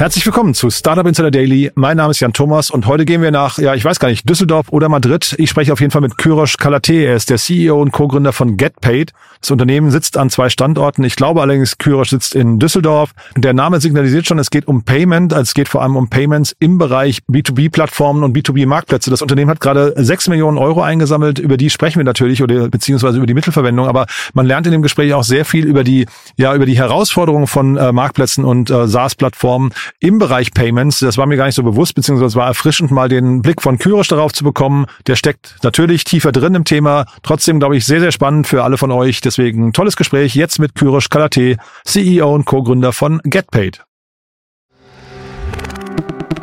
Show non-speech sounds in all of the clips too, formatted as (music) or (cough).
Herzlich willkommen zu Startup Insider Daily. Mein Name ist Jan Thomas und heute gehen wir nach, ja, ich weiß gar nicht, Düsseldorf oder Madrid. Ich spreche auf jeden Fall mit Kyrosh Kalate. Er ist der CEO und Co-Gründer von GetPaid. Das Unternehmen sitzt an zwei Standorten. Ich glaube allerdings, Kyrosh sitzt in Düsseldorf. Der Name signalisiert schon, es geht um Payment. Also es geht vor allem um Payments im Bereich B2B-Plattformen und B2B-Marktplätze. Das Unternehmen hat gerade sechs Millionen Euro eingesammelt. Über die sprechen wir natürlich oder beziehungsweise über die Mittelverwendung. Aber man lernt in dem Gespräch auch sehr viel über die, ja, über die Herausforderungen von äh, Marktplätzen und äh, SaaS-Plattformen im Bereich Payments. Das war mir gar nicht so bewusst, beziehungsweise war erfrischend, mal den Blick von Kyrosh darauf zu bekommen. Der steckt natürlich tiefer drin im Thema. Trotzdem, glaube ich, sehr, sehr spannend für alle von euch. Deswegen tolles Gespräch jetzt mit Kyrosh Kalate, CEO und Co-Gründer von GetPaid.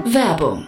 Werbung.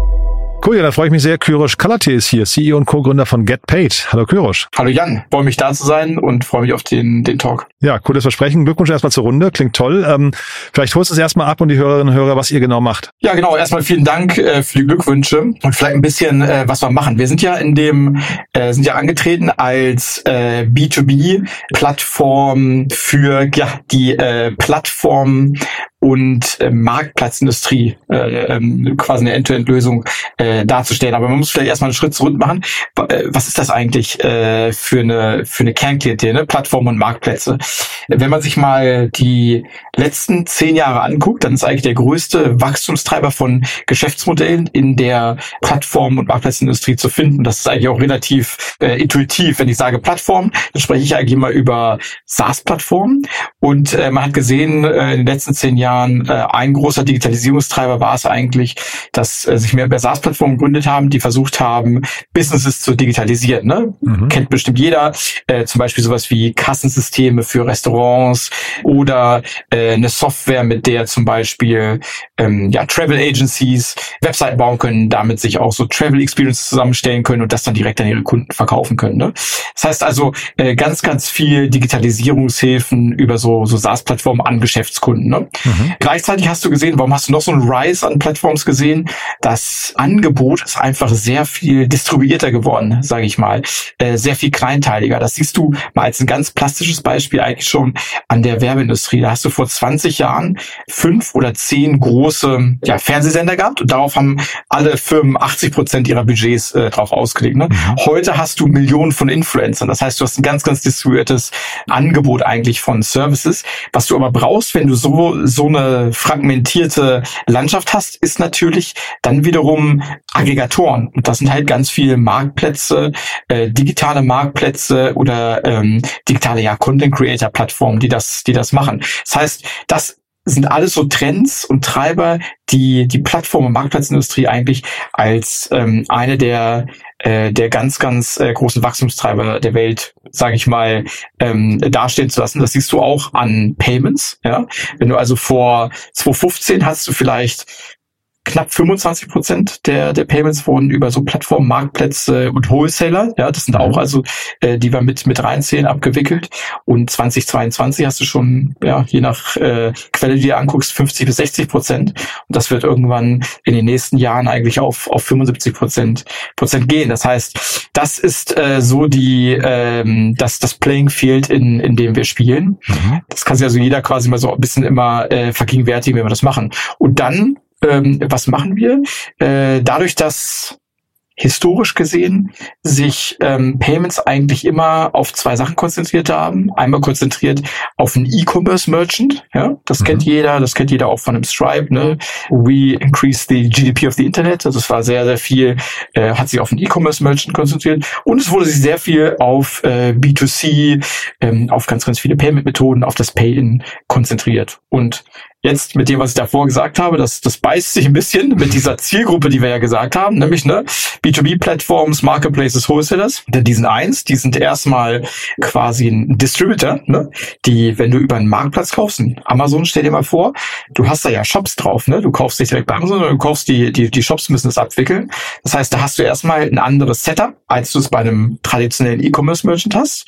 Cool, ja, da freue ich mich sehr. Kyrosh Kalate ist hier, CEO und Co-Gründer von GetPaid. Hallo Kyrosh. Hallo Jan, freue mich da zu sein und freue mich auf den, den Talk. Ja, cooles Versprechen. Glückwunsch erstmal zur Runde, klingt toll. Ähm, vielleicht holst du es erstmal ab und die Hörerinnen und Hörer, was ihr genau macht. Ja, genau. Erstmal vielen Dank äh, für die Glückwünsche und vielleicht ein bisschen, äh, was wir machen. Wir sind ja in dem, äh, sind ja angetreten als äh, B2B-Plattform für ja die äh, Plattform und äh, Marktplatzindustrie äh, ähm, quasi eine End-to-End-Lösung äh, darzustellen. Aber man muss vielleicht erstmal einen Schritt zurück machen. Äh, was ist das eigentlich äh, für eine für eine Kernklientel, ne? Plattformen und Marktplätze? Wenn man sich mal die letzten zehn Jahre anguckt, dann ist eigentlich der größte Wachstumstreiber von Geschäftsmodellen in der Plattform- und Marktplatzindustrie zu finden. Das ist eigentlich auch relativ äh, intuitiv. Wenn ich sage Plattform, dann spreche ich eigentlich immer über SaaS-Plattformen. Und äh, man hat gesehen, äh, in den letzten zehn Jahren Jahren äh, ein großer Digitalisierungstreiber war es eigentlich, dass äh, sich mehr mehr SaaS-Plattformen gegründet haben, die versucht haben, Businesses zu digitalisieren. Ne? Mhm. Kennt bestimmt jeder. Äh, zum Beispiel sowas wie Kassensysteme für Restaurants oder äh, eine Software, mit der zum Beispiel ähm, ja, Travel Agencies Webseiten bauen können, damit sich auch so Travel Experiences zusammenstellen können und das dann direkt an ihre Kunden verkaufen können. Ne? Das heißt also äh, ganz, ganz viel Digitalisierungshilfen über so, so SaaS-Plattformen an Geschäftskunden. Ne? Mhm. Mhm. Gleichzeitig hast du gesehen, warum hast du noch so einen Rise an Plattforms gesehen? Das Angebot ist einfach sehr viel distribuierter geworden, sage ich mal, äh, sehr viel kleinteiliger. Das siehst du mal als ein ganz plastisches Beispiel eigentlich schon an der Werbeindustrie. Da hast du vor 20 Jahren fünf oder zehn große ja, Fernsehsender gehabt und darauf haben alle Firmen 80 Prozent ihrer Budgets äh, drauf ausgelegt. Ne? Mhm. Heute hast du Millionen von Influencern. Das heißt, du hast ein ganz, ganz distribuiertes Angebot eigentlich von Services. Was du aber brauchst, wenn du so so eine fragmentierte Landschaft hast, ist natürlich dann wiederum Aggregatoren. Und das sind halt ganz viele Marktplätze, äh, digitale Marktplätze oder ähm, digitale ja, Content Creator Plattformen, die das, die das machen. Das heißt, das sind alles so Trends und Treiber, die die Plattform- und Marktplatzindustrie eigentlich als ähm, eine der äh, der ganz ganz äh, großen Wachstumstreiber der Welt, sage ich mal, ähm, dastehen zu lassen. Das siehst du auch an Payments. Ja, wenn du also vor 2015 hast du vielleicht knapp 25 Prozent der, der Payments wurden über so Plattformen, Marktplätze und Wholesaler, ja, das sind auch mhm. also, äh, die wir mit, mit reinzählen, abgewickelt. Und 2022 hast du schon, ja, je nach äh, Quelle, die du anguckst, 50 bis 60 Prozent. Und das wird irgendwann in den nächsten Jahren eigentlich auf, auf 75 Prozent, Prozent gehen. Das heißt, das ist äh, so die, ähm, das, das Playing Field, in, in dem wir spielen. Mhm. Das kann sich also jeder quasi mal so ein bisschen immer äh, vergegenwärtigen, wenn wir das machen. Und dann ähm, was machen wir? Äh, dadurch, dass historisch gesehen sich ähm, Payments eigentlich immer auf zwei Sachen konzentriert haben. Einmal konzentriert auf einen E-Commerce-Merchant, ja, das mhm. kennt jeder, das kennt jeder auch von einem Stripe, ne? We increase the GDP of the Internet. Also es war sehr, sehr viel, äh, hat sich auf einen E-Commerce-Merchant konzentriert und es wurde sich sehr viel auf äh, B2C, ähm, auf ganz, ganz viele Payment-Methoden, auf das Pay-In konzentriert. Und jetzt mit dem, was ich davor gesagt habe, das, das beißt sich ein bisschen mit dieser Zielgruppe, die wir ja gesagt haben, nämlich ne, B2B-Plattforms, Marketplaces, Wholesalers. Denn die sind eins, die sind erstmal quasi ein Distributor, ne? die, wenn du über einen Marktplatz kaufst, Amazon, stell dir mal vor, du hast da ja Shops drauf, ne? du kaufst nicht direkt bei Amazon, sondern du kaufst die, die, die Shops müssen das abwickeln. Das heißt, da hast du erstmal ein anderes Setup, als du es bei einem traditionellen E-Commerce-Merchant hast.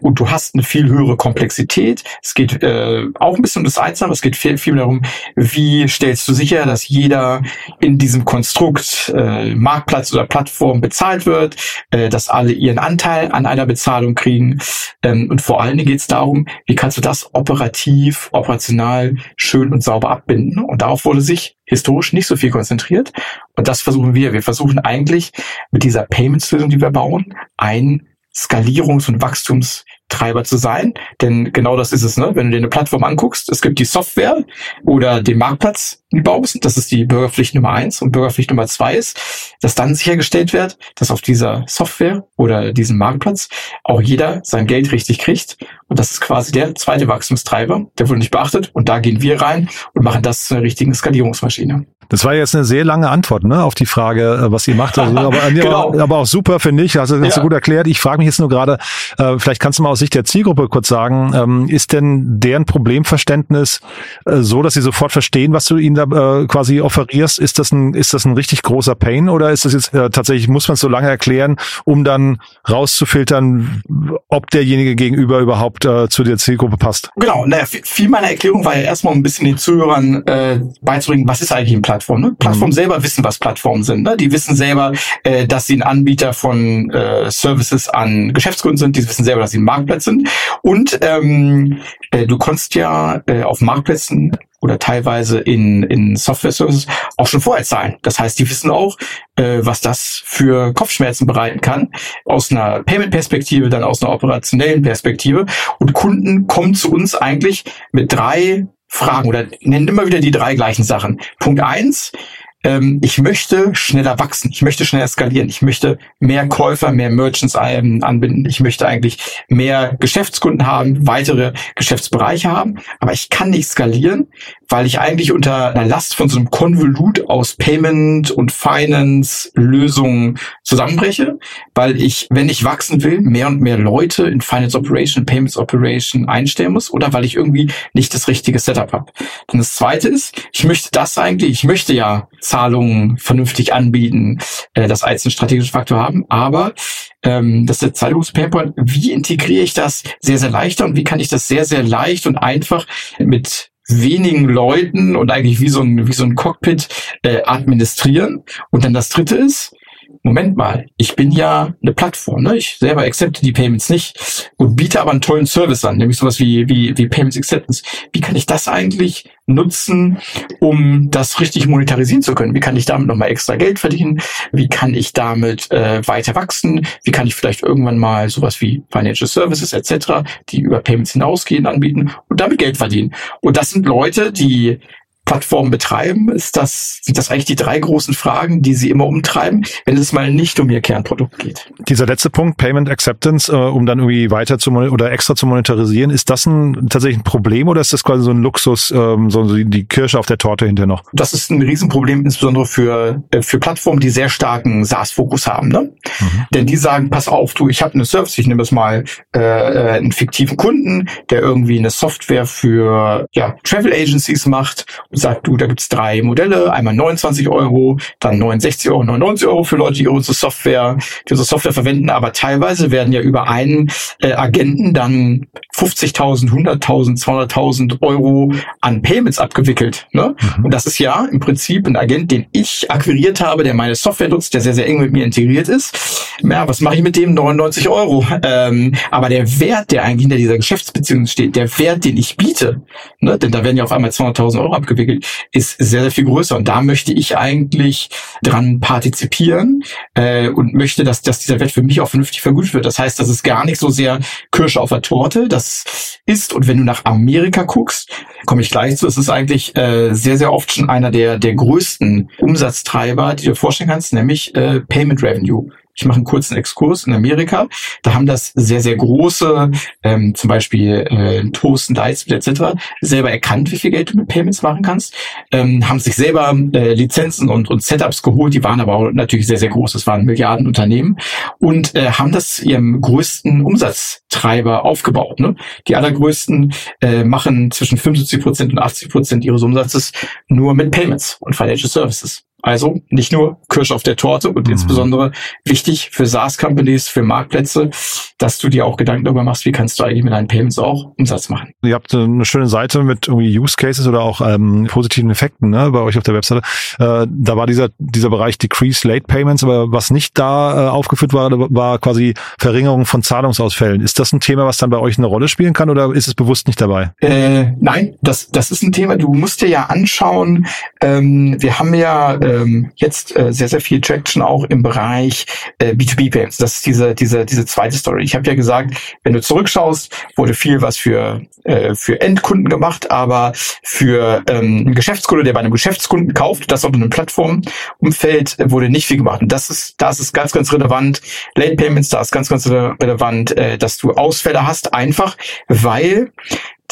Und du hast eine viel höhere Komplexität. Es geht äh, auch ein bisschen um das Einsame, es geht viel, viel darum, wie stellst du sicher, dass jeder in diesem Konstrukt äh, Marktplatz oder Plattform bezahlt wird, äh, dass alle ihren Anteil an einer Bezahlung kriegen. Ähm, und vor allen Dingen geht es darum, wie kannst du das operativ, operational schön und sauber abbinden. Und darauf wurde sich historisch nicht so viel konzentriert. Und das versuchen wir. Wir versuchen eigentlich mit dieser Payments-Lösung, die wir bauen, ein Skalierungs- und Wachstums Treiber zu sein. Denn genau das ist es, ne? Wenn du dir eine Plattform anguckst, es gibt die Software oder den Marktplatz, die baust. Das ist die Bürgerpflicht Nummer eins. Und Bürgerpflicht Nummer zwei ist, dass dann sichergestellt wird, dass auf dieser Software oder diesem Marktplatz auch jeder sein Geld richtig kriegt. Und das ist quasi der zweite Wachstumstreiber, der wurde nicht beachtet. Und da gehen wir rein und machen das zu einer richtigen Skalierungsmaschine. Das war jetzt eine sehr lange Antwort ne, auf die Frage, äh, was ihr macht. Also, aber, (laughs) genau. aber, auch super, finde ich. Hast ja. du gut erklärt. Ich frage mich jetzt nur gerade, äh, vielleicht kannst du mal aus Sicht der Zielgruppe kurz sagen, ähm, ist denn deren Problemverständnis äh, so, dass sie sofort verstehen, was du ihnen da äh, quasi offerierst? Ist das ein, ist das ein richtig großer Pain oder ist das jetzt äh, tatsächlich, muss man es so lange erklären, um dann rauszufiltern, ob derjenige gegenüber überhaupt äh, zu der Zielgruppe passt? Genau, naja, viel meiner Erklärung war ja erstmal ein bisschen den Zuhörern äh, beizubringen, was ist eigentlich ein Plattform? Ne? Plattformen mhm. selber wissen, was Plattformen sind. Ne? Die wissen selber, äh, dass sie ein Anbieter von äh, Services an Geschäftskunden sind. Die wissen selber, dass sie ein Marktplatz sind. Und ähm, äh, du konntest ja äh, auf Marktplätzen oder teilweise in, in Software-Services auch schon vorher zahlen. Das heißt, die wissen auch, äh, was das für Kopfschmerzen bereiten kann, aus einer Payment-Perspektive, dann aus einer operationellen Perspektive. Und Kunden kommen zu uns eigentlich mit drei Fragen oder nennen immer wieder die drei gleichen Sachen. Punkt eins, ähm, ich möchte schneller wachsen, ich möchte schneller skalieren, ich möchte mehr Käufer, mehr Merchants anbinden, ich möchte eigentlich mehr Geschäftskunden haben, weitere Geschäftsbereiche haben, aber ich kann nicht skalieren, weil ich eigentlich unter einer Last von so einem Konvolut aus Payment und Finance Lösungen zusammenbreche, weil ich, wenn ich wachsen will, mehr und mehr Leute in Finance Operation, Payments Operation einstellen muss oder weil ich irgendwie nicht das richtige Setup habe. Dann das zweite ist, ich möchte das eigentlich, ich möchte ja Zahlungen vernünftig anbieten, äh, das als einen strategischen Faktor haben. Aber ähm, das Zahlungspainpoint. Wie integriere ich das sehr, sehr leichter und wie kann ich das sehr, sehr leicht und einfach mit wenigen Leuten und eigentlich wie so ein, wie so ein Cockpit äh, administrieren. Und dann das dritte ist, Moment mal, ich bin ja eine Plattform, ne? Ich selber accepte die Payments nicht und biete aber einen tollen Service an, nämlich sowas wie, wie, wie Payments Acceptance. Wie kann ich das eigentlich nutzen, um das richtig monetarisieren zu können? Wie kann ich damit nochmal extra Geld verdienen? Wie kann ich damit äh, weiter wachsen? Wie kann ich vielleicht irgendwann mal sowas wie Financial Services etc., die über Payments hinausgehen, anbieten und damit Geld verdienen? Und das sind Leute, die Plattformen betreiben? Ist das, sind das eigentlich die drei großen Fragen, die Sie immer umtreiben, wenn es mal nicht um Ihr Kernprodukt geht? Dieser letzte Punkt, Payment Acceptance, äh, um dann irgendwie weiter zu oder extra zu monetarisieren, ist das ein tatsächlich ein Problem oder ist das quasi so ein Luxus, ähm, so die Kirsche auf der Torte hinterher noch? Das ist ein Riesenproblem, insbesondere für, äh, für Plattformen, die sehr starken SaaS-Fokus haben. Ne? Mhm. Denn die sagen, pass auf, du, ich habe eine Service, ich nehme es mal äh, äh, einen fiktiven Kunden, der irgendwie eine Software für ja, Travel Agencies macht sagt, du, da gibt's drei Modelle, einmal 29 Euro, dann 69 Euro, 99 Euro für Leute, die unsere Software, die unsere Software verwenden, aber teilweise werden ja über einen äh, Agenten dann 50.000, 100.000, 200.000 Euro an Payments abgewickelt. Ne? Mhm. Und das ist ja im Prinzip ein Agent, den ich akquiriert habe, der meine Software nutzt, der sehr, sehr eng mit mir integriert ist. Ja, was mache ich mit dem? 99 Euro. Ähm, aber der Wert, der eigentlich hinter dieser Geschäftsbeziehung steht, der Wert, den ich biete, ne? denn da werden ja auf einmal 200.000 Euro abgewickelt, ist sehr, sehr viel größer. Und da möchte ich eigentlich dran partizipieren äh, und möchte, dass, dass dieser Wert für mich auch vernünftig vergütet wird. Das heißt, das ist gar nicht so sehr Kirsche auf der Torte. Das ist, und wenn du nach Amerika guckst, komme ich gleich zu, es ist eigentlich äh, sehr, sehr oft schon einer der, der größten Umsatztreiber, die du dir vorstellen kannst, nämlich äh, Payment Revenue. Ich mache einen kurzen Exkurs in Amerika. Da haben das sehr, sehr große, ähm, zum Beispiel äh, Toast und Ice etc., selber erkannt, wie viel Geld du mit Payments machen kannst, ähm, haben sich selber äh, Lizenzen und, und Setups geholt, die waren aber auch natürlich sehr, sehr groß. Das waren Milliardenunternehmen und äh, haben das ihrem größten Umsatztreiber aufgebaut. Ne? Die allergrößten äh, machen zwischen 75 Prozent und 80 Prozent ihres Umsatzes nur mit Payments und Financial Services. Also nicht nur Kirsch auf der Torte und mhm. insbesondere wichtig für SaaS-Companies, für Marktplätze, dass du dir auch Gedanken darüber machst, wie kannst du eigentlich mit deinen Payments auch Umsatz machen. Ihr habt eine schöne Seite mit irgendwie Use Cases oder auch ähm, positiven Effekten ne, bei euch auf der Webseite. Äh, da war dieser, dieser Bereich Decrease Late Payments, aber was nicht da äh, aufgeführt war, war quasi Verringerung von Zahlungsausfällen. Ist das ein Thema, was dann bei euch eine Rolle spielen kann oder ist es bewusst nicht dabei? Äh, nein, das, das ist ein Thema, du musst dir ja anschauen, ähm, wir haben ja ähm, jetzt äh, sehr, sehr viel Traction auch im Bereich äh, B2B-Payments. Das ist diese, diese, diese zweite Story. Ich habe ja gesagt, wenn du zurückschaust, wurde viel was für, äh, für Endkunden gemacht, aber für ähm, einen Geschäftskunde, der bei einem Geschäftskunden kauft, das auf einem Plattformumfeld, äh, wurde nicht viel gemacht. Und das ist, das ist ganz, ganz relevant. Late Payments, da ist ganz, ganz relevant, äh, dass du Ausfälle hast, einfach weil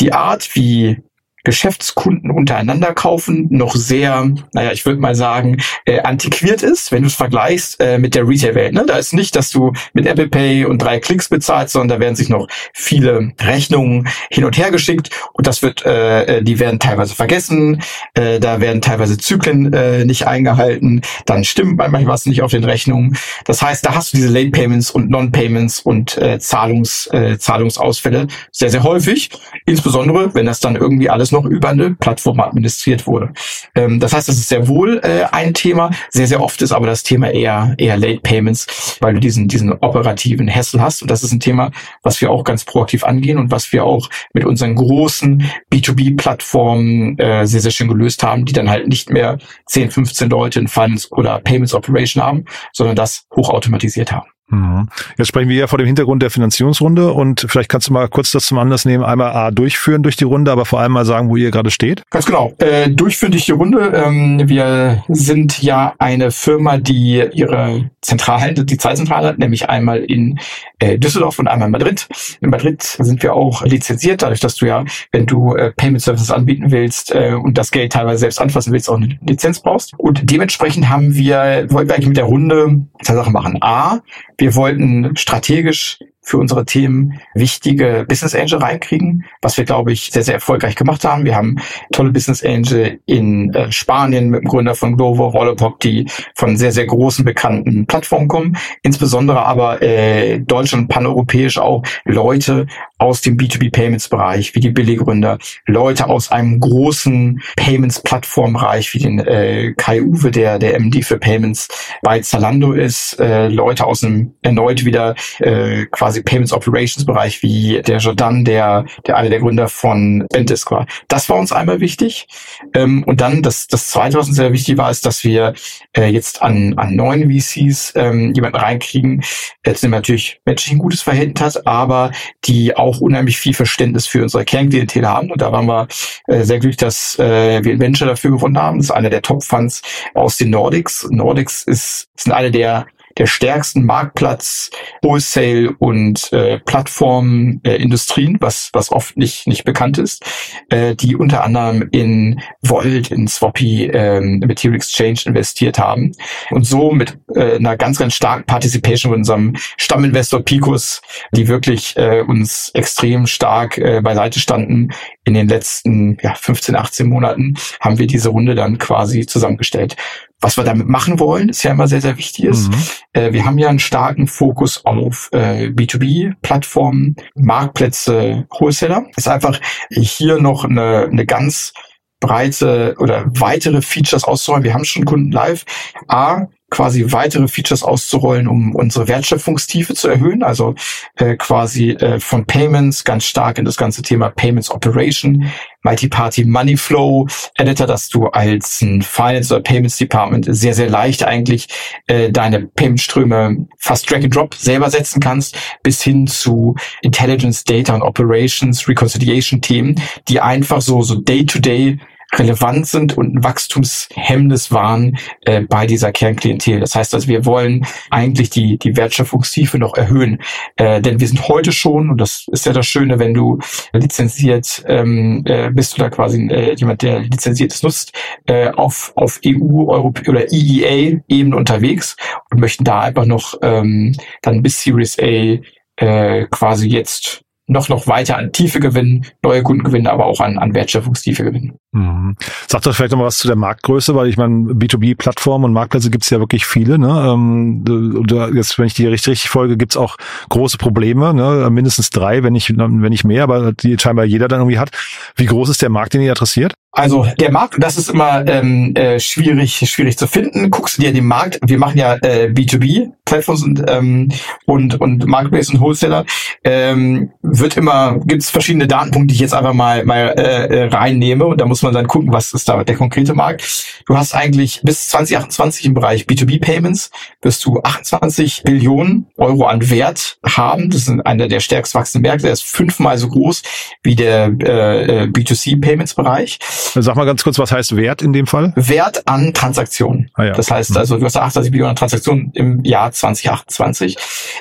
die Art, wie Geschäftskunden untereinander kaufen, noch sehr, naja, ich würde mal sagen, äh, antiquiert ist, wenn du es vergleichst äh, mit der Retail-Welt. Ne? Da ist nicht, dass du mit Apple Pay und drei Klicks bezahlst, sondern da werden sich noch viele Rechnungen hin und her geschickt und das wird, äh, die werden teilweise vergessen, äh, da werden teilweise Zyklen äh, nicht eingehalten, dann stimmt manchmal was nicht auf den Rechnungen. Das heißt, da hast du diese Late Payments und Non-Payments und äh, Zahlungs, äh, Zahlungsausfälle sehr, sehr häufig, insbesondere wenn das dann irgendwie alles noch über eine Plattform administriert wurde. Ähm, das heißt, das ist sehr wohl äh, ein Thema. Sehr, sehr oft ist aber das Thema eher, eher Late Payments, weil du diesen, diesen operativen Hassel hast. Und das ist ein Thema, was wir auch ganz proaktiv angehen und was wir auch mit unseren großen B2B-Plattformen äh, sehr, sehr schön gelöst haben, die dann halt nicht mehr 10, 15 Leute in Funds oder Payments Operation haben, sondern das hochautomatisiert haben. Mhm. Jetzt sprechen wir ja vor dem Hintergrund der Finanzierungsrunde und vielleicht kannst du mal kurz das zum Anlass nehmen, einmal A, durchführen durch die Runde, aber vor allem mal sagen, wo ihr gerade steht. Ganz genau. Äh, durchführen durch die Runde. Ähm, wir sind ja eine Firma, die ihre Zentrale, die Zeitzentrale hat, nämlich einmal in äh, Düsseldorf und einmal in Madrid. In Madrid sind wir auch lizenziert, dadurch, dass du ja, wenn du äh, Payment Services anbieten willst äh, und das Geld teilweise selbst anfassen willst, auch eine Lizenz brauchst. Und dementsprechend haben wir, wollten wir eigentlich mit der Runde zwei Sachen machen. A, wir wollten strategisch für unsere Themen wichtige Business Angel reinkriegen, was wir, glaube ich, sehr, sehr erfolgreich gemacht haben. Wir haben tolle Business Angel in äh, Spanien mit dem Gründer von Glovo, Wallapop, die von sehr, sehr großen, bekannten Plattformen kommen. Insbesondere aber äh, Deutschland, paneuropäisch auch Leute aus dem B2B-Payments-Bereich, wie die Billiggründer, Leute aus einem großen Payments-Plattform-Bereich, wie den äh, Kai Uwe, der der MD für Payments bei Zalando ist, äh, Leute aus einem erneut wieder äh, quasi quasi Payments Operations Bereich wie der Jordan, der, der einer der Gründer von Bentis war. Das war uns einmal wichtig. Ähm, und dann das, das zweite, was uns sehr wichtig war, ist, dass wir äh, jetzt an, an neuen VCs ähm, jemanden reinkriegen, der natürlich menschlich ein gutes Verhältnis hat, aber die auch unheimlich viel Verständnis für unsere Kernklientel haben. Und da waren wir äh, sehr glücklich, dass äh, wir Venture dafür gewonnen haben. Das ist einer der Top-Funds aus den Nordics. Nordics ist, sind eine der der stärksten Marktplatz Wholesale und äh, Plattformindustrien, äh, was was oft nicht nicht bekannt ist, äh, die unter anderem in Volt, in Swappy, ähm, Material Exchange investiert haben und so mit äh, einer ganz ganz starken Participation von unserem Stamminvestor Picos, die wirklich äh, uns extrem stark äh, beiseite standen in den letzten ja, 15, 18 Monaten, haben wir diese Runde dann quasi zusammengestellt. Was wir damit machen wollen, ist ja immer sehr, sehr wichtig ist. Mhm. Äh, wir haben ja einen starken Fokus auf äh, B2B-Plattformen, Marktplätze, Wholesaler. Ist einfach hier noch eine, eine ganz breite oder weitere Features auszurollen. Wir haben schon Kunden live. A, quasi weitere Features auszurollen, um unsere Wertschöpfungstiefe zu erhöhen. Also äh, quasi äh, von Payments ganz stark in das ganze Thema Payments Operation, Multi-Party Money Flow Editor, dass du als ein Finance oder Payments Department sehr, sehr leicht eigentlich äh, deine Payment-Ströme fast Drag and Drop selber setzen kannst, bis hin zu Intelligence, Data und Operations, Reconciliation Themen, die einfach so, so Day-to-Day -Day relevant sind und ein Wachstumshemmnis waren äh, bei dieser Kernklientel. Das heißt, also wir wollen eigentlich die, die Wertschöpfungstiefe noch erhöhen. Äh, denn wir sind heute schon, und das ist ja das Schöne, wenn du lizenziert ähm, äh, bist oder quasi äh, jemand, der lizenziertes nutzt, äh, auf, auf EU, Europä oder EEA-Ebene unterwegs und möchten da einfach noch ähm, dann bis Series A äh, quasi jetzt noch, noch weiter an Tiefe gewinnen, neue Kunden gewinnen, aber auch an, an Wertschöpfungstiefe gewinnen. Mhm. Sag doch vielleicht noch was zu der Marktgröße, weil ich meine, B2B-Plattformen und Marktplätze gibt's ja wirklich viele. Ne? Ähm, da, jetzt, wenn ich die richtig, richtig folge, gibt's auch große Probleme, ne? mindestens drei, wenn nicht, wenn nicht mehr, aber die scheinbar jeder dann irgendwie hat. Wie groß ist der Markt, den ihr adressiert? Also der Markt, das ist immer ähm, äh, schwierig, schwierig zu finden. Guckst du dir den Markt, wir machen ja äh, B2B Plattforms und ähm, und und Marketplace und Wholesaler, ähm, wird immer gibt's verschiedene Datenpunkte, die ich jetzt einfach mal mal äh, äh reinnehme und da muss man dann gucken, was ist da der konkrete Markt. Du hast eigentlich bis 2028 im Bereich B2B Payments wirst du 28 Billionen Euro an Wert haben. Das ist einer der stärkst wachsenden Märkte. Der ist fünfmal so groß wie der äh, äh B2C Payments Bereich. Sag mal ganz kurz, was heißt Wert in dem Fall? Wert an Transaktionen. Ah, ja. Das heißt mhm. also, du hast 28 Millionen Transaktionen im Jahr 2028.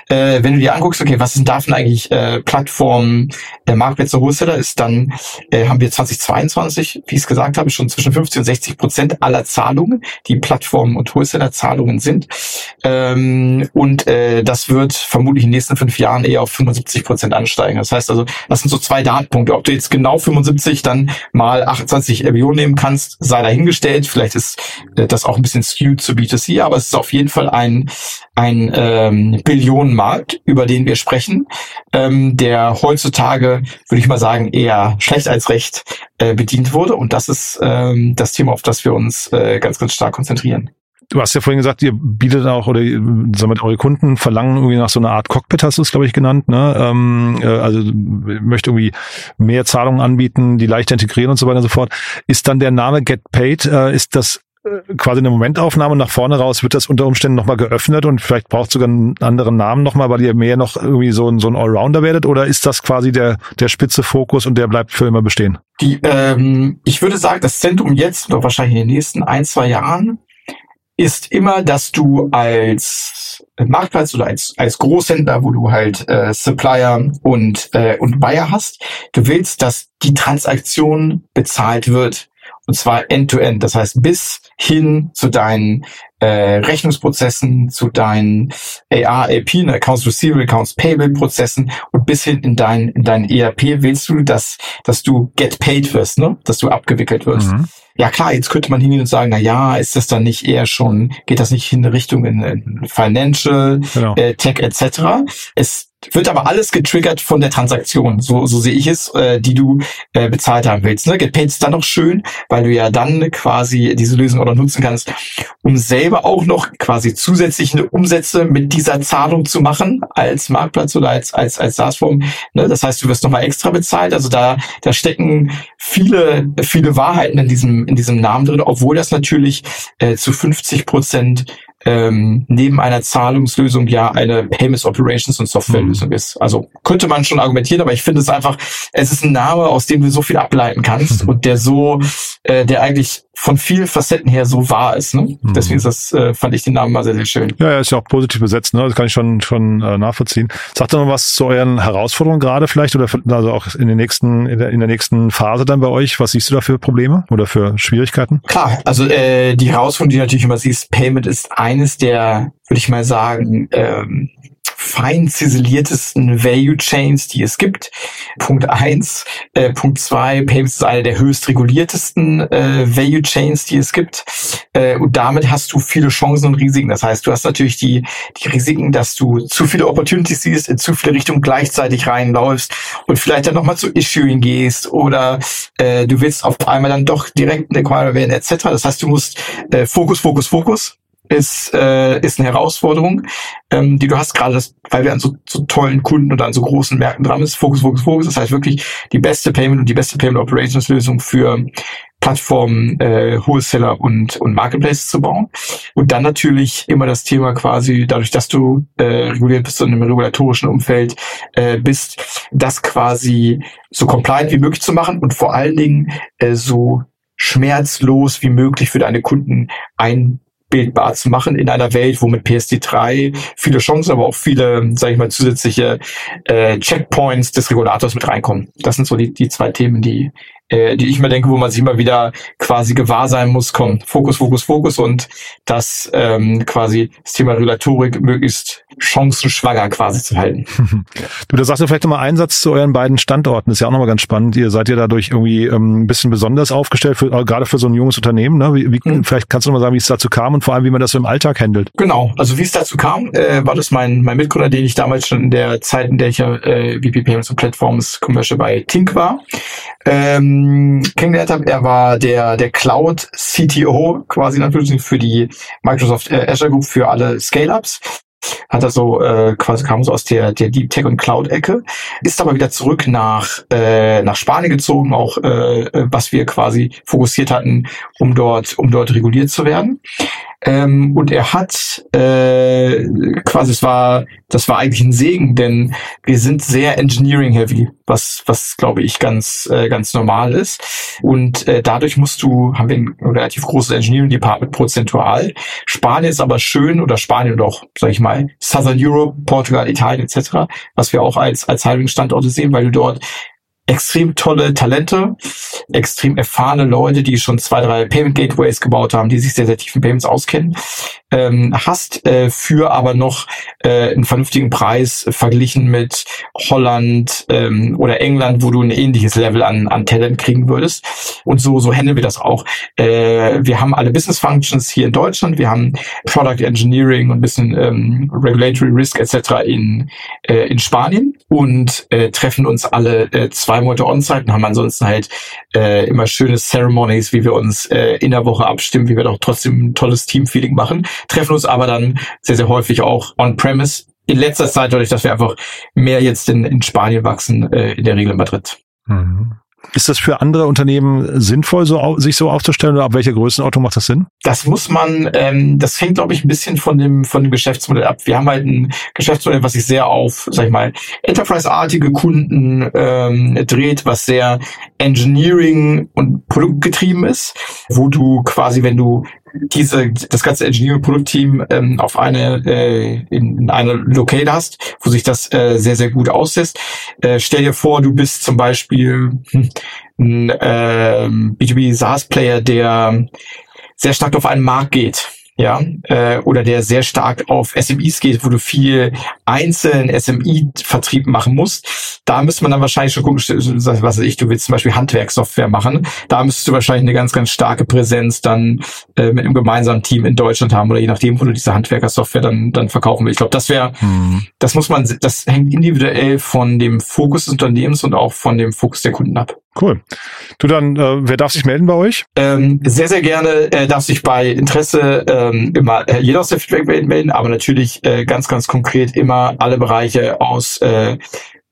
Äh, wenn du dir anguckst, okay, was sind davon eigentlich äh, Plattformen, der Marktplätze Wholesaler ist, dann äh, haben wir 2022, wie ich es gesagt habe, schon zwischen 50 und 60 Prozent aller Zahlungen, die Plattformen und Wholesaler-Zahlungen sind. Ähm, und äh, das wird vermutlich in den nächsten fünf Jahren eher auf 75 Prozent ansteigen. Das heißt also, das sind so zwei Datenpunkte. Ob du jetzt genau 75 dann mal 28 80 Millionen nehmen kannst, sei dahingestellt. Vielleicht ist äh, das auch ein bisschen skewed zu B2C, aber es ist auf jeden Fall ein, ein ähm, Billionenmarkt, über den wir sprechen, ähm, der heutzutage, würde ich mal sagen, eher schlecht als recht äh, bedient wurde. Und das ist ähm, das Thema, auf das wir uns äh, ganz, ganz stark konzentrieren. Du hast ja vorhin gesagt, ihr bietet auch oder damit eure Kunden verlangen irgendwie nach so einer Art Cockpit, hast du es glaube ich genannt, ne? Ähm, äh, also möchte irgendwie mehr Zahlungen anbieten, die leichter integrieren und so weiter und so fort. Ist dann der Name Get Paid, äh, ist das äh, quasi eine Momentaufnahme nach vorne raus wird das unter Umständen nochmal geöffnet und vielleicht braucht sogar einen anderen Namen nochmal, weil ihr mehr noch irgendwie so ein, so ein Allrounder werdet oder ist das quasi der, der spitze Fokus und der bleibt für immer bestehen? Die, ähm, ich würde sagen, das Zentrum jetzt oder wahrscheinlich in den nächsten ein, zwei Jahren ist immer, dass du als Marktplatz oder als, als Großhändler, wo du halt äh, Supplier und, äh, und Buyer hast, du willst, dass die Transaktion bezahlt wird. Und zwar end-to-end. -end. Das heißt, bis hin zu deinen äh, Rechnungsprozessen, zu deinen AR, AP, ne, Accounts Receivable, Accounts Payable Prozessen und bis hin in dein, in dein ERP willst du, dass, dass du get paid wirst, ne? dass du abgewickelt wirst. Mhm. Ja klar, jetzt könnte man hingehen und sagen, na ja, ist das dann nicht eher schon, geht das nicht in Richtung in, in Financial, genau. äh, Tech etc. Es wird aber alles getriggert von der Transaktion, so, so sehe ich es, äh, die du äh, bezahlt haben willst. Ne? Get ist dann noch schön, weil du ja dann quasi diese Lösung auch noch nutzen kannst, um selber auch noch quasi zusätzliche Umsätze mit dieser Zahlung zu machen als Marktplatz oder als als als SaaS-Form. Ne? Das heißt, du wirst nochmal extra bezahlt. Also da da stecken viele viele Wahrheiten in diesem in diesem Namen drin, obwohl das natürlich äh, zu 50 Prozent ähm, neben einer Zahlungslösung ja eine Payments Operations und Softwarelösung mhm. ist. Also könnte man schon argumentieren, aber ich finde es einfach, es ist ein Name, aus dem du so viel ableiten kannst mhm. und der so, äh, der eigentlich von vielen Facetten her so wahr ist. Ne? Mhm. Deswegen ist das, äh, fand ich den Namen mal sehr, sehr schön. Ja, er ist ja auch positiv besetzt, ne? Das kann ich schon, schon äh, nachvollziehen. Sagt doch noch was zu euren Herausforderungen gerade vielleicht oder also auch in den nächsten, in der, in der nächsten Phase dann bei euch? Was siehst du da für Probleme oder für Schwierigkeiten? Klar, also äh, die Herausforderung, die du natürlich immer siehst, Payment ist eines der, würde ich mal sagen, ähm, fein ziseliertesten Value Chains, die es gibt. Punkt eins. Äh, Punkt zwei, Payments ist eine der höchst reguliertesten äh, Value Chains, die es gibt. Äh, und damit hast du viele Chancen und Risiken. Das heißt, du hast natürlich die, die Risiken, dass du zu viele Opportunities siehst, in zu viele Richtungen gleichzeitig reinläufst und vielleicht dann nochmal zu Issuing gehst oder äh, du willst auf einmal dann doch direkt ein Acquirer werden etc. Das heißt, du musst äh, Fokus, Fokus, Fokus ist, äh, ist eine Herausforderung, ähm, die du hast, gerade das, weil wir an so, so tollen Kunden und an so großen Märkten dran ist. Fokus, Fokus, Fokus. Das heißt wirklich die beste Payment und die beste Payment Operations Lösung für Plattformen, äh, Wholesaler und, und Marketplaces zu bauen. Und dann natürlich immer das Thema quasi, dadurch, dass du äh, reguliert bist und im regulatorischen Umfeld äh, bist, das quasi so compliant wie möglich zu machen und vor allen Dingen äh, so schmerzlos wie möglich für deine Kunden ein bildbar zu machen in einer Welt, wo mit PSD3 viele Chancen, aber auch viele, sage ich mal, zusätzliche äh, Checkpoints des Regulators mit reinkommen. Das sind so die, die zwei Themen, die äh, die ich mir denke, wo man sich immer wieder quasi gewahr sein muss, komm, Fokus, Fokus, Fokus und das ähm, quasi das Thema Regulatorik möglichst chancenschwanger quasi zu halten. (laughs) Du, da sagst du vielleicht nochmal einen Satz zu euren beiden Standorten. Das ist ja auch nochmal ganz spannend. Ihr seid ja dadurch irgendwie ähm, ein bisschen besonders aufgestellt, für, äh, gerade für so ein junges Unternehmen. Ne? Wie, wie, mhm. Vielleicht kannst du nochmal sagen, wie es dazu kam und vor allem, wie man das so im Alltag handelt. Genau, also wie es dazu kam, äh, war das mein, mein Mitgründer, den ich damals schon in der Zeit, in der ich ja äh, VP Payments und Platforms Commercial bei Tink war, ähm, kennengelernt habe. Er war der, der Cloud CTO quasi natürlich für die Microsoft äh, Azure Group für alle Scale-Ups hat er so äh, quasi kam so aus der der Deep Tech und Cloud Ecke, ist aber wieder zurück nach äh, nach Spanien gezogen, auch äh, was wir quasi fokussiert hatten, um dort um dort reguliert zu werden. Ähm, und er hat äh, quasi, es war, das war eigentlich ein Segen, denn wir sind sehr engineering-heavy, was, was glaube ich ganz, äh, ganz normal ist. Und äh, dadurch musst du, haben wir ein relativ großes Engineering-Department prozentual. Spanien ist aber schön oder Spanien auch, sag ich mal, Southern Europe, Portugal, Italien etc., was wir auch als, als Hiring-Standorte sehen, weil du dort extrem tolle Talente, extrem erfahrene Leute, die schon zwei, drei Payment Gateways gebaut haben, die sich sehr, sehr tief in Payments auskennen, ähm, hast äh, für aber noch äh, einen vernünftigen Preis verglichen mit Holland ähm, oder England, wo du ein ähnliches Level an, an Talent kriegen würdest. Und so, so handeln wir das auch. Äh, wir haben alle Business Functions hier in Deutschland, wir haben Product Engineering und ein bisschen ähm, Regulatory Risk etc. in, äh, in Spanien und äh, treffen uns alle äh, zwei zwei Monate On-Site und haben ansonsten halt äh, immer schöne Ceremonies, wie wir uns äh, in der Woche abstimmen, wie wir doch trotzdem ein tolles Team-Feeling machen, treffen uns aber dann sehr, sehr häufig auch on-premise. In letzter Zeit dadurch, dass wir einfach mehr jetzt in, in Spanien wachsen, äh, in der Regel in Madrid. Mhm. Ist das für andere Unternehmen sinnvoll, so sich so aufzustellen oder ab welcher Größenordnung macht das Sinn? Das muss man, ähm, das hängt, glaube ich, ein bisschen von dem von dem Geschäftsmodell ab. Wir haben halt ein Geschäftsmodell, was sich sehr auf, sag ich mal, Enterprise-artige Kunden ähm, dreht, was sehr Engineering und Produktgetrieben ist, wo du quasi, wenn du diese das ganze Engineering Produktteam ähm, auf eine äh, in, in eine Locale hast, wo sich das äh, sehr sehr gut aussetzt. Äh, stell dir vor, du bist zum Beispiel hm, ein äh, B2B SaaS Player, der sehr stark auf einen Markt geht ja, äh, oder der sehr stark auf SMIs geht, wo du viel einzelnen SMI-Vertrieb machen musst, da müsste man dann wahrscheinlich schon gucken, was weiß ich, du willst zum Beispiel Handwerkssoftware machen, da müsstest du wahrscheinlich eine ganz, ganz starke Präsenz dann äh, mit einem gemeinsamen Team in Deutschland haben oder je nachdem, wo du diese Handwerkersoftware dann, dann verkaufen willst. Ich glaube, das wäre, hm. das muss man, das hängt individuell von dem Fokus des Unternehmens und auch von dem Fokus der Kunden ab. Cool. Du dann, äh, wer darf sich melden bei euch? Ähm, sehr, sehr gerne äh, darf sich bei Interesse ähm, immer äh, jeder aus der Feedback melden, aber natürlich äh, ganz, ganz konkret immer alle Bereiche aus äh,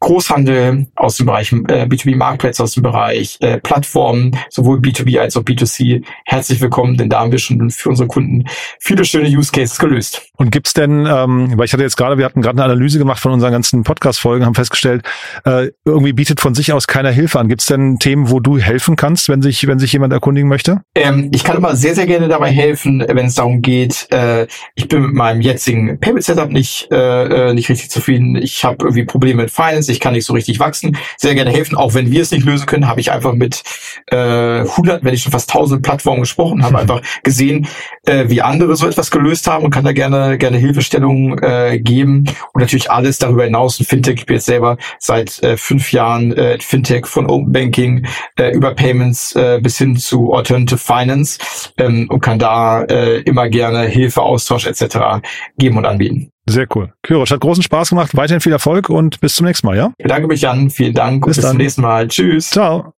Großhandel aus dem Bereich äh, B2B Marktplatz, aus dem Bereich äh, Plattformen, sowohl B2B als auch B2C. Herzlich willkommen, denn da haben wir schon für unsere Kunden viele schöne Use Cases gelöst. Und gibt's denn, ähm, weil ich hatte jetzt gerade, wir hatten gerade eine Analyse gemacht von unseren ganzen Podcast-Folgen, haben festgestellt, äh, irgendwie bietet von sich aus keiner Hilfe an. Gibt's denn Themen, wo du helfen kannst, wenn sich, wenn sich jemand erkundigen möchte? Ähm, ich kann immer sehr, sehr gerne dabei helfen, wenn es darum geht, äh, ich bin mit meinem jetzigen Payment-Setup nicht, äh, äh nicht richtig zufrieden. Ich habe irgendwie Probleme mit Finance ich kann nicht so richtig wachsen, sehr gerne helfen. Auch wenn wir es nicht lösen können, habe ich einfach mit äh, 100, wenn ich schon fast 1000 Plattformen gesprochen, habe (laughs) einfach gesehen, äh, wie andere so etwas gelöst haben und kann da gerne gerne, gerne Hilfestellungen äh, geben und natürlich alles darüber hinaus. Ein Fintech, ich bin jetzt selber seit äh, fünf Jahren äh, Fintech von Open Banking äh, über Payments äh, bis hin zu Alternative Finance ähm, und kann da äh, immer gerne Hilfe, Austausch etc. geben und anbieten. Sehr cool. Kyrosch, hat großen Spaß gemacht. Weiterhin viel Erfolg und bis zum nächsten Mal, ja? Ich bedanke mich, Jan. Vielen Dank bis und bis dann. zum nächsten Mal. Tschüss. Ciao.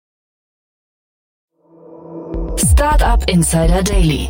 Startup Insider Daily,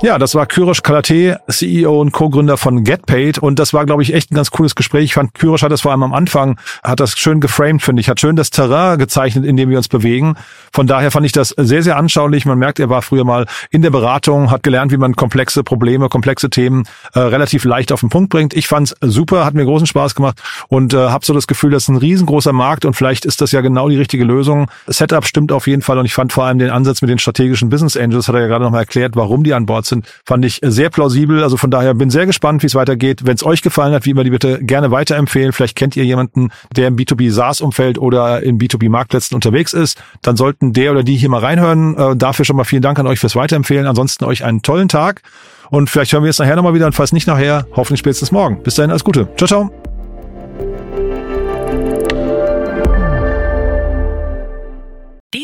Ja, das war Kyrosh Kalate, CEO und Co-Gründer von GetPaid. Und das war, glaube ich, echt ein ganz cooles Gespräch. Ich fand, Kyrosh hat das vor allem am Anfang, hat das schön geframed, finde ich, hat schön das Terrain gezeichnet, in dem wir uns bewegen. Von daher fand ich das sehr, sehr anschaulich. Man merkt, er war früher mal in der Beratung, hat gelernt, wie man komplexe Probleme, komplexe Themen äh, relativ leicht auf den Punkt bringt. Ich fand's super, hat mir großen Spaß gemacht und äh, habe so das Gefühl, das ist ein riesengroßer Markt und vielleicht ist das ja genau die richtige Lösung. Setup stimmt auf jeden Fall und ich fand vor allem den Ansatz mit den strategischen Business Angels, hat er ja gerade nochmal erklärt, warum die an Bord sind, fand ich sehr plausibel. Also von daher bin sehr gespannt, wie es weitergeht. Wenn es euch gefallen hat, wie immer die bitte gerne weiterempfehlen. Vielleicht kennt ihr jemanden, der im B2B SaaS-Umfeld oder in B2B-Marktplätzen unterwegs ist. Dann sollten der oder die hier mal reinhören. Äh, dafür schon mal vielen Dank an euch fürs Weiterempfehlen. Ansonsten euch einen tollen Tag. Und vielleicht hören wir jetzt nachher nochmal wieder und falls nicht nachher, hoffentlich spätestens morgen. Bis dahin, alles Gute. Ciao, ciao.